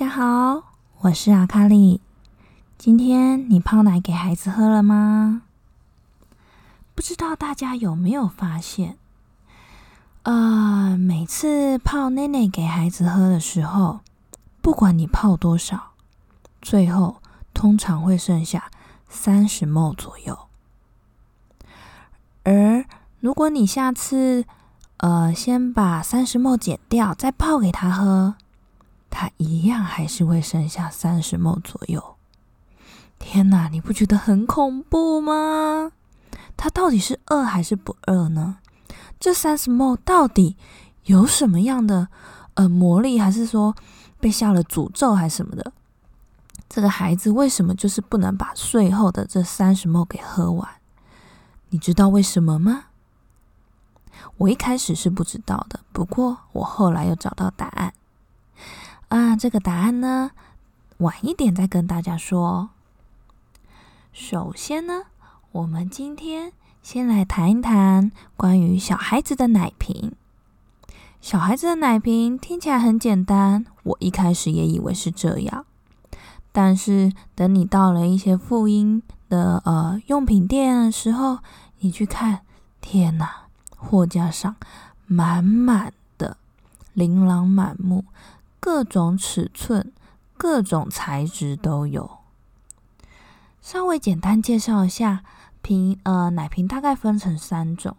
大家好，我是阿卡丽。今天你泡奶给孩子喝了吗？不知道大家有没有发现，呃，每次泡奶奶给孩子喝的时候，不管你泡多少，最后通常会剩下三十 ml 左右。而如果你下次，呃，先把三十 ml 减掉，再泡给他喝。他一样还是会剩下三十亩左右。天哪，你不觉得很恐怖吗？他到底是饿还是不饿呢？这三十亩到底有什么样的呃魔力，还是说被下了诅咒还是什么的？这个孩子为什么就是不能把最后的这三十亩给喝完？你知道为什么吗？我一开始是不知道的，不过我后来又找到答案。啊，这个答案呢，晚一点再跟大家说。首先呢，我们今天先来谈一谈关于小孩子的奶瓶。小孩子的奶瓶听起来很简单，我一开始也以为是这样。但是等你到了一些妇婴的呃用品店的时候，你去看，天哪，货架上满满的，琳琅满目。各种尺寸、各种材质都有。稍微简单介绍一下，瓶呃奶瓶大概分成三种。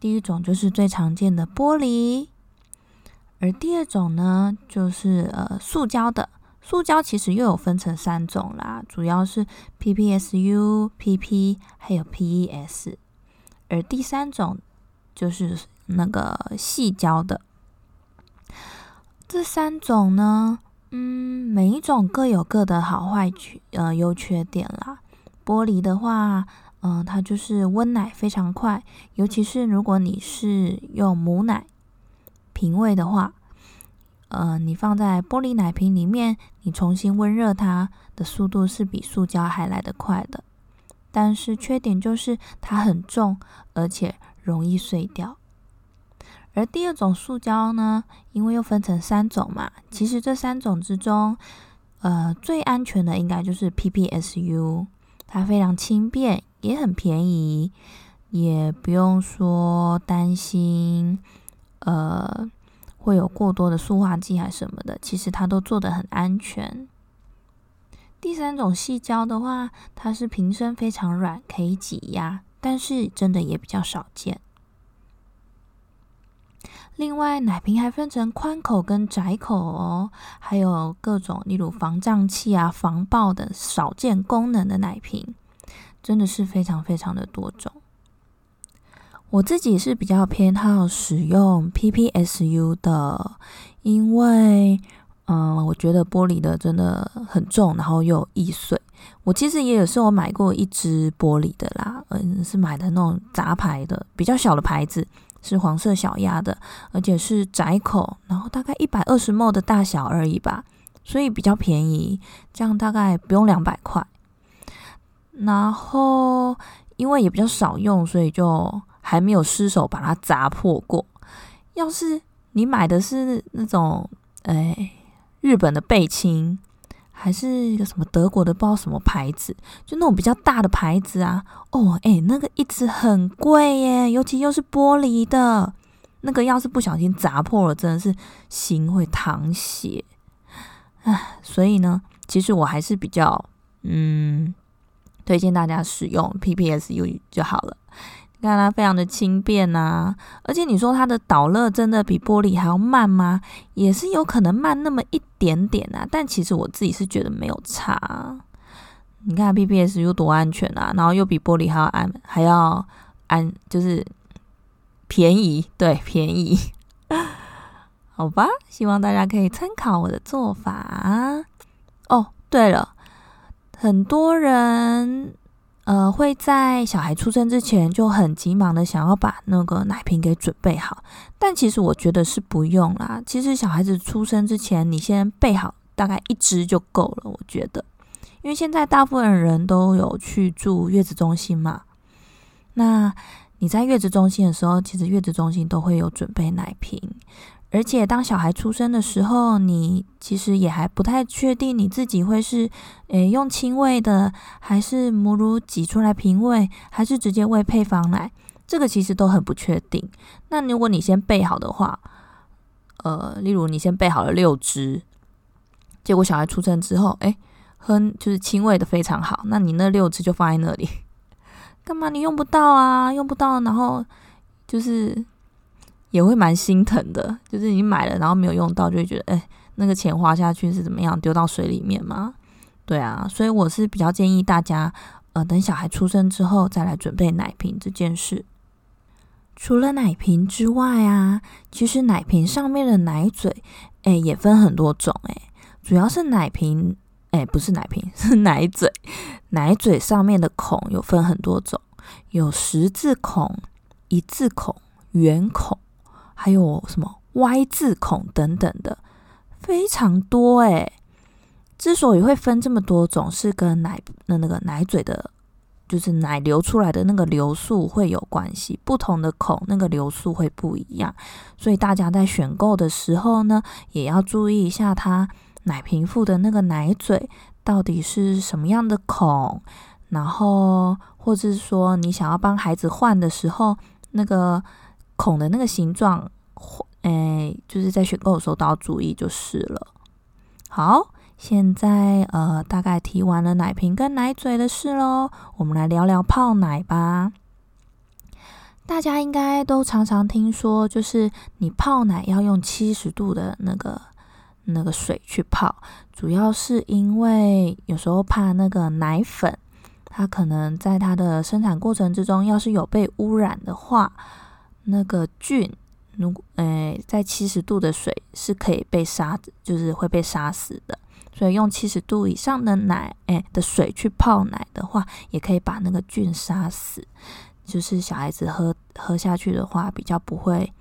第一种就是最常见的玻璃，而第二种呢就是呃塑胶的。塑胶其实又有分成三种啦，主要是 PPSU、PP 还有 PES。而第三种就是那个细胶的。这三种呢，嗯，每一种各有各的好坏缺呃优缺点啦。玻璃的话，嗯，它就是温奶非常快，尤其是如果你是用母奶瓶喂的话，呃，你放在玻璃奶瓶里面，你重新温热它的速度是比塑胶还来得快的。但是缺点就是它很重，而且容易碎掉。而第二种塑胶呢，因为又分成三种嘛，其实这三种之中，呃，最安全的应该就是 PPSU，它非常轻便，也很便宜，也不用说担心，呃，会有过多的塑化剂还什么的，其实它都做的很安全。第三种细胶的话，它是瓶身非常软，可以挤压，但是真的也比较少见。另外，奶瓶还分成宽口跟窄口哦，还有各种例如防胀气啊、防爆等少见功能的奶瓶，真的是非常非常的多种。我自己是比较偏好使用 PPSU 的，因为嗯，我觉得玻璃的真的很重，然后又易碎。我其实也有是我买过一支玻璃的啦，嗯，是买的那种杂牌的，比较小的牌子。是黄色小鸭的，而且是窄口，然后大概一百二十 ml 的大小而已吧，所以比较便宜，这样大概不用两百块。然后因为也比较少用，所以就还没有失手把它砸破过。要是你买的是那种，哎，日本的贝亲。还是一个什么德国的，不知道什么牌子，就那种比较大的牌子啊。哦，哎，那个一直很贵耶，尤其又是玻璃的，那个要是不小心砸破了，真的是心会淌血。唉，所以呢，其实我还是比较嗯，推荐大家使用 PPSU 就好了。你看它非常的轻便呐，而且你说它的导热真的比玻璃还要慢吗？也是有可能慢那么一点点啊，但其实我自己是觉得没有差。你看 PPSU 多安全啊，然后又比玻璃还要安，还要安，就是便宜，对，便宜。好吧，希望大家可以参考我的做法。哦，对了，很多人呃会在小孩出生之前就很急忙的想要把那个奶瓶给准备好，但其实我觉得是不用啦。其实小孩子出生之前，你先备好大概一支就够了，我觉得。因为现在大部分人都有去住月子中心嘛，那你在月子中心的时候，其实月子中心都会有准备奶瓶，而且当小孩出生的时候，你其实也还不太确定你自己会是诶用亲喂的，还是母乳挤出来瓶喂，还是直接喂配方奶，这个其实都很不确定。那如果你先备好的话，呃，例如你先备好了六支，结果小孩出生之后，诶。喝就是亲喂的非常好，那你那六支就放在那里，干嘛你用不到啊？用不到，然后就是也会蛮心疼的，就是你买了然后没有用到，就会觉得哎，那个钱花下去是怎么样？丢到水里面吗？对啊，所以我是比较建议大家，呃，等小孩出生之后再来准备奶瓶这件事。除了奶瓶之外啊，其实奶瓶上面的奶嘴，哎，也分很多种，哎，主要是奶瓶。哎，不是奶瓶，是 奶嘴。奶嘴上面的孔有分很多种，有十字孔、一字孔、圆孔，还有什么 Y 字孔等等的，非常多哎。之所以会分这么多种，是跟奶的那个奶嘴的，就是奶流出来的那个流速会有关系。不同的孔那个流速会不一样，所以大家在选购的时候呢，也要注意一下它。奶瓶附的那个奶嘴到底是什么样的孔？然后，或者是说你想要帮孩子换的时候，那个孔的那个形状，哎，就是在选购的时候都要注意就是了。好，现在呃，大概提完了奶瓶跟奶嘴的事喽，我们来聊聊泡奶吧。大家应该都常常听说，就是你泡奶要用七十度的那个。那个水去泡，主要是因为有时候怕那个奶粉，它可能在它的生产过程之中，要是有被污染的话，那个菌，如果诶在七十度的水是可以被杀，就是会被杀死的。所以用七十度以上的奶诶的水去泡奶的话，也可以把那个菌杀死，就是小孩子喝喝下去的话，比较不会。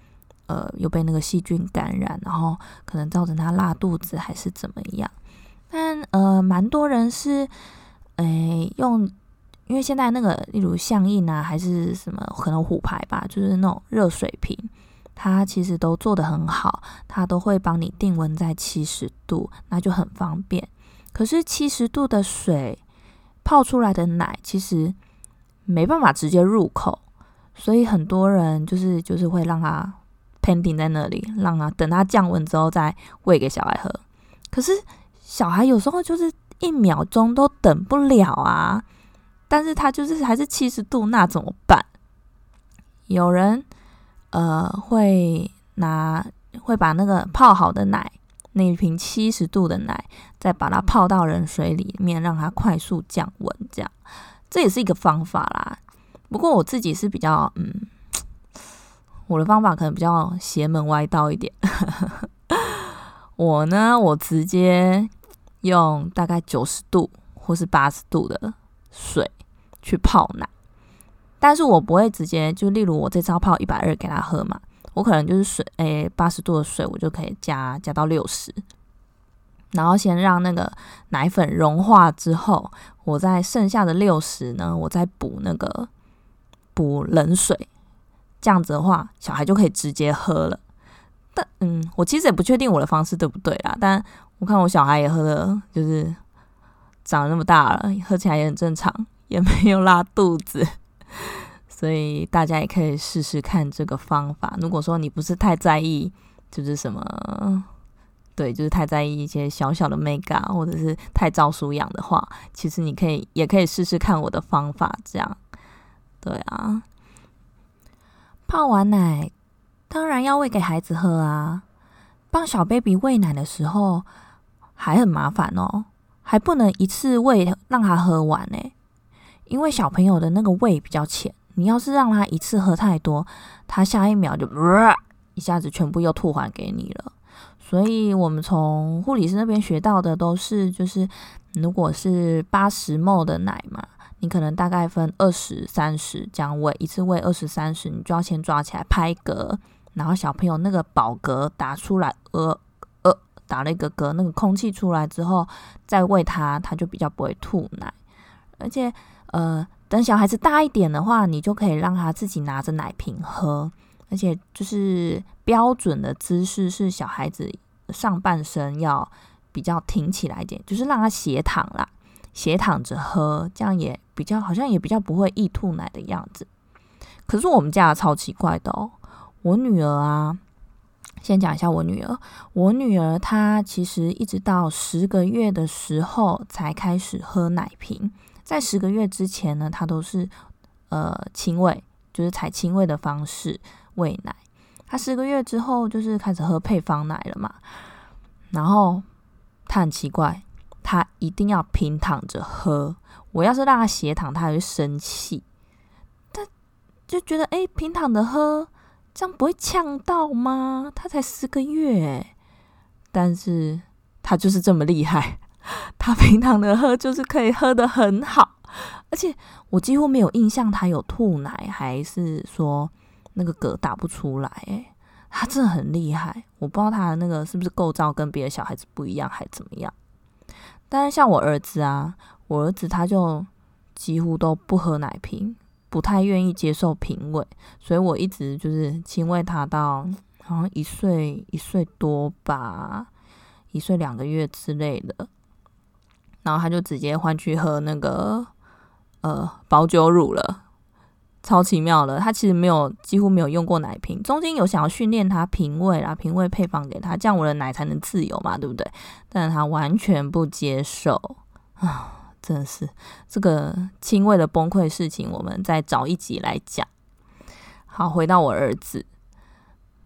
呃，又被那个细菌感染，然后可能造成他拉肚子还是怎么样？但呃，蛮多人是诶用，因为现在那个例如象印啊，还是什么可能虎牌吧，就是那种热水瓶，它其实都做的很好，它都会帮你定温在七十度，那就很方便。可是七十度的水泡出来的奶，其实没办法直接入口，所以很多人就是就是会让它。pending 在那里，让他等他降温之后再喂给小孩喝。可是小孩有时候就是一秒钟都等不了啊！但是它就是还是七十度，那怎么办？有人呃会拿会把那个泡好的奶，那一瓶七十度的奶，再把它泡到冷水里面，让它快速降温，这样这也是一个方法啦。不过我自己是比较嗯。我的方法可能比较邪门歪道一点。我呢，我直接用大概九十度或是八十度的水去泡奶，但是我不会直接就例如我这招泡一百二给他喝嘛，我可能就是水诶八十度的水我就可以加加到六十，然后先让那个奶粉融化之后，我在剩下的六十呢，我再补那个补冷水。这样子的话，小孩就可以直接喝了。但嗯，我其实也不确定我的方式对不对啦。但我看我小孩也喝了，就是长那么大了，喝起来也很正常，也没有拉肚子。所以大家也可以试试看这个方法。如果说你不是太在意，就是什么，对，就是太在意一些小小的 mega，或者是太照书养的话，其实你可以也可以试试看我的方法，这样，对啊。泡完奶，当然要喂给孩子喝啊。帮小 baby 喂奶的时候还很麻烦哦，还不能一次喂让他喝完呢，因为小朋友的那个胃比较浅，你要是让他一次喝太多，他下一秒就一下子全部又吐还给你了。所以我们从护理师那边学到的都是，就是如果是八十 m 的奶嘛。你可能大概分二十三十这样喂，一次喂二十三十，你就要先抓起来拍嗝，然后小朋友那个饱嗝打出来，呃呃，打了一个嗝，那个空气出来之后再喂他，他就比较不会吐奶。而且呃，等小孩子大一点的话，你就可以让他自己拿着奶瓶喝，而且就是标准的姿势是小孩子上半身要比较挺起来一点，就是让他斜躺啦。斜躺着喝，这样也比较好像也比较不会易吐奶的样子。可是我们家超奇怪的哦，我女儿啊，先讲一下我女儿。我女儿她其实一直到十个月的时候才开始喝奶瓶，在十个月之前呢，他都是呃亲喂，就是采亲喂的方式喂奶。他十个月之后就是开始喝配方奶了嘛，然后他很奇怪。他一定要平躺着喝，我要是让他斜躺，他还会生气。他就觉得，哎，平躺着喝，这样不会呛到吗？他才四个月，但是他就是这么厉害，他平常的喝就是可以喝的很好，而且我几乎没有印象他有吐奶，还是说那个嗝打不出来。哎，他真的很厉害，我不知道他的那个是不是构造跟别的小孩子不一样，还怎么样。但是像我儿子啊，我儿子他就几乎都不喝奶瓶，不太愿意接受瓶喂，所以我一直就是亲喂他到好像一岁一岁多吧，一岁两个月之类的，然后他就直接换去喝那个呃保酒乳了。超奇妙的，他其实没有，几乎没有用过奶瓶。中间有想要训练他品味啦，品味配方给他，这样我的奶才能自由嘛，对不对？但他完全不接受啊，真的是这个轻微的崩溃事情，我们再找一集来讲。好，回到我儿子，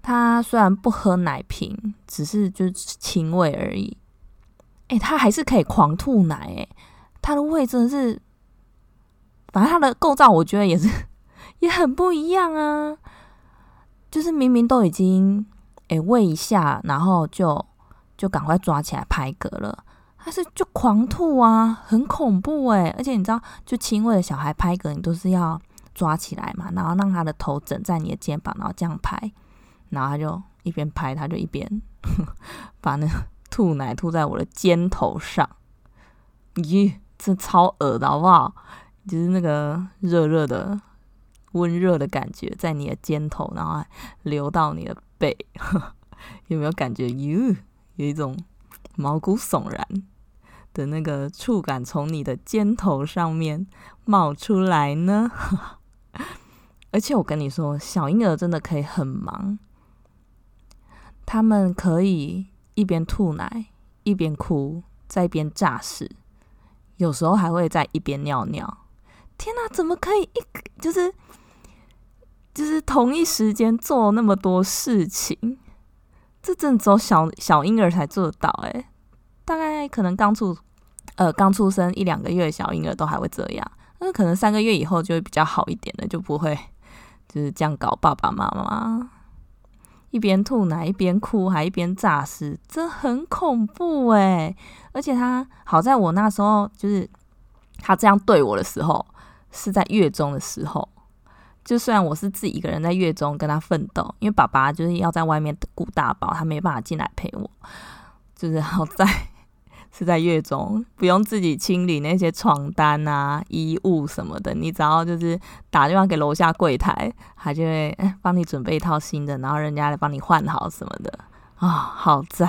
他虽然不喝奶瓶，只是就是轻喂而已，哎，他还是可以狂吐奶，哎，他的胃真的是，反正他的构造，我觉得也是。也很不一样啊，就是明明都已经诶喂一下，然后就就赶快抓起来拍嗝了，他是就狂吐啊，很恐怖诶。而且你知道，就轻微的小孩拍嗝，你都是要抓起来嘛，然后让他的头枕在你的肩膀，然后这样拍，然后他就一边拍，他就一边 把那吐奶吐在我的肩头上，咦，这超恶的好不好？就是那个热热的。温热的感觉在你的肩头，然后流到你的背，有没有感觉？哟，有一种毛骨悚然的那个触感从你的肩头上面冒出来呢？而且我跟你说，小婴儿真的可以很忙，他们可以一边吐奶，一边哭，在一边诈屎，有时候还会在一边尿尿。天哪，怎么可以一就是？就是同一时间做那么多事情，这真的只有小小婴儿才做得到诶，大概可能刚出呃刚出生一两个月的小婴儿都还会这样，那可能三个月以后就会比较好一点的，就不会就是这样搞爸爸妈妈，一边吐奶一边哭还一边诈尸，这很恐怖诶。而且他好在我那时候就是他这样对我的时候是在月中的时候。就虽然我是自己一个人在月中跟他奋斗，因为爸爸就是要在外面顾大宝，他没办法进来陪我。就是好在是在月中，不用自己清理那些床单啊、衣物什么的，你只要就是打电话给楼下柜台，他就会帮你准备一套新的，然后人家来帮你换好什么的啊。好在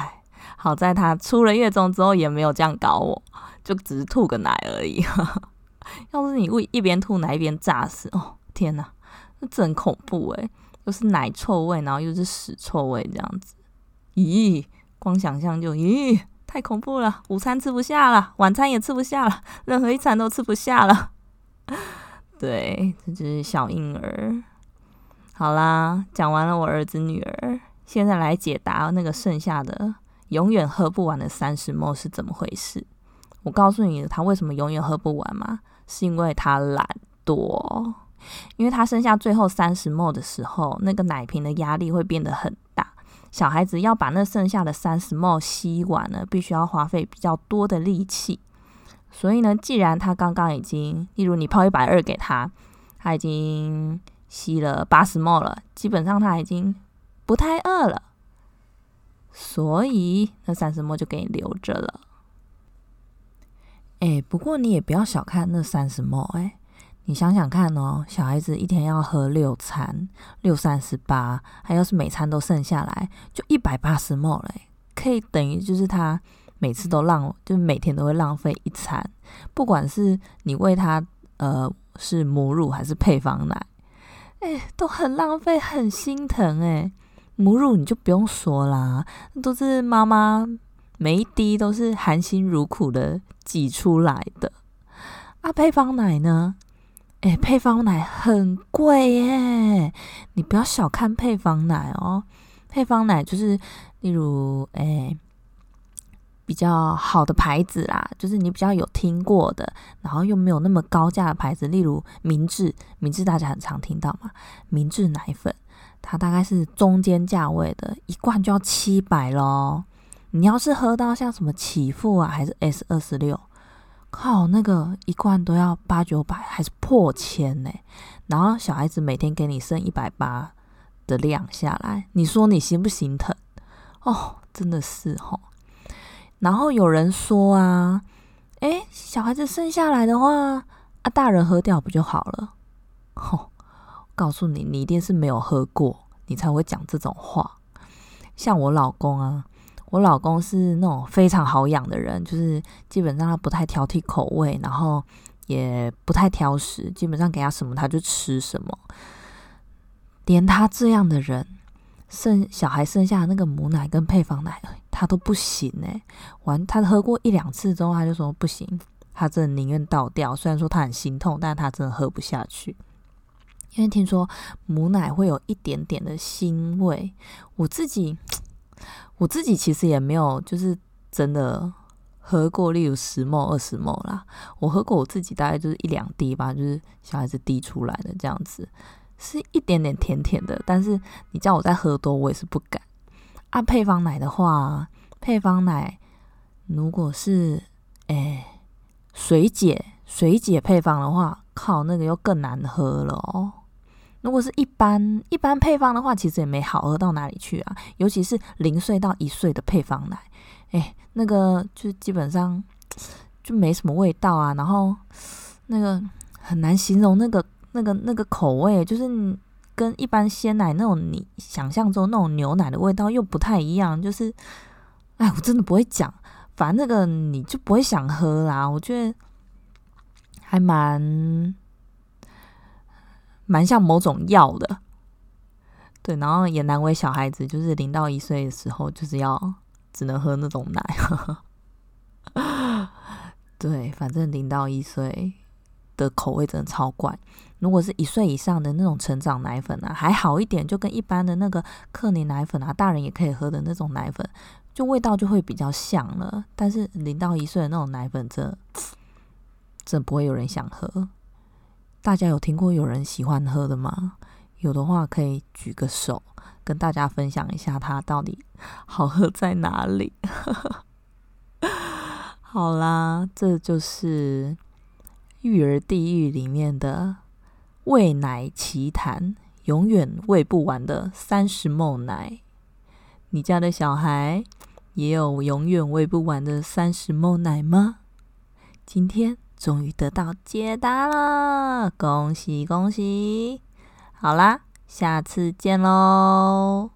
好在他出了月中之后也没有这样搞我，就只是吐个奶而已。要是你一边吐奶一边炸死，哦天哪！那真恐怖诶，又是奶臭味，然后又是屎臭味，这样子，咦，光想象就咦，太恐怖了，午餐吃不下了，晚餐也吃不下了，任何一餐都吃不下了。对，这只小婴儿。好啦，讲完了我儿子女儿，现在来解答那个剩下的永远喝不完的三十沫是怎么回事。我告诉你，他为什么永远喝不完吗？是因为他懒惰。因为他剩下最后三十沫的时候，那个奶瓶的压力会变得很，小孩子要把那剩下的三十沫吸完呢，必须要花费比较多的力气。所以呢，既然他刚刚已经，例如你抛一百二给他，他已经吸了八十沫了，基本上他已经不太饿了，所以那三十沫就给你留着了。哎，不过你也不要小看那三十沫，哎，你想想看哦，小孩子一天要喝六餐，六三十八，还要是每餐都剩下来，就一百八十沫嘞，可以等于就是他每次都浪，就每天都会浪费一餐，不管是你喂他呃是母乳还是配方奶，哎，都很浪费，很心疼哎，母乳你就不用说啦，都是妈妈。每一滴都是含辛茹苦的挤出来的啊！配方奶呢？哎，配方奶很贵耶！你不要小看配方奶哦。配方奶就是，例如，哎，比较好的牌子啦，就是你比较有听过的，然后又没有那么高价的牌子，例如明治。明治大家很常听到嘛，明治奶粉，它大概是中间价位的，一罐就要七百咯。你要是喝到像什么启赋啊，还是 S 二十六，靠，那个一罐都要八九百，还是破千呢？然后小孩子每天给你剩一百八的量下来，你说你心不心疼？哦，真的是哦。然后有人说啊，诶，小孩子剩下来的话，啊，大人喝掉不就好了？吼，告诉你，你一定是没有喝过，你才会讲这种话。像我老公啊。我老公是那种非常好养的人，就是基本上他不太挑剔口味，然后也不太挑食，基本上给他什么他就吃什么。连他这样的人，剩小孩剩下的那个母奶跟配方奶，他都不行哎。完，他喝过一两次之后，他就说不行，他真的宁愿倒掉。虽然说他很心痛，但是他真的喝不下去，因为听说母奶会有一点点的腥味。我自己。我自己其实也没有，就是真的喝过，例如十沫、二十沫啦。我喝过我自己大概就是一两滴吧，就是小孩子滴出来的这样子，是一点点甜甜的。但是你叫我再喝多，我也是不敢。啊，配方奶的话，配方奶如果是哎水解水解配方的话，靠，那个又更难喝了哦。如果是一般一般配方的话，其实也没好喝到哪里去啊。尤其是零岁到一岁的配方奶，哎，那个就基本上 就没什么味道啊。然后 那个很难形容那个那个那个口味，就是跟一般鲜奶那种你想象中那种牛奶的味道又不太一样。就是，哎，我真的不会讲，反正那个你就不会想喝啦。我觉得还蛮。蛮像某种药的，对，然后也难为小孩子，就是零到一岁的时候，就是要只能喝那种奶。对，反正零到一岁的口味真的超怪。如果是一岁以上的那种成长奶粉啊，还好一点，就跟一般的那个克宁奶粉啊，大人也可以喝的那种奶粉，就味道就会比较像了。但是零到一岁的那种奶粉，这这不会有人想喝。大家有听过有人喜欢喝的吗？有的话可以举个手，跟大家分享一下它到底好喝在哪里。好啦，这就是育儿地狱里面的喂奶奇谈，永远喂不完的三十梦奶。你家的小孩也有永远喂不完的三十梦奶吗？今天。终于得到解答了，恭喜恭喜！好啦，下次见喽。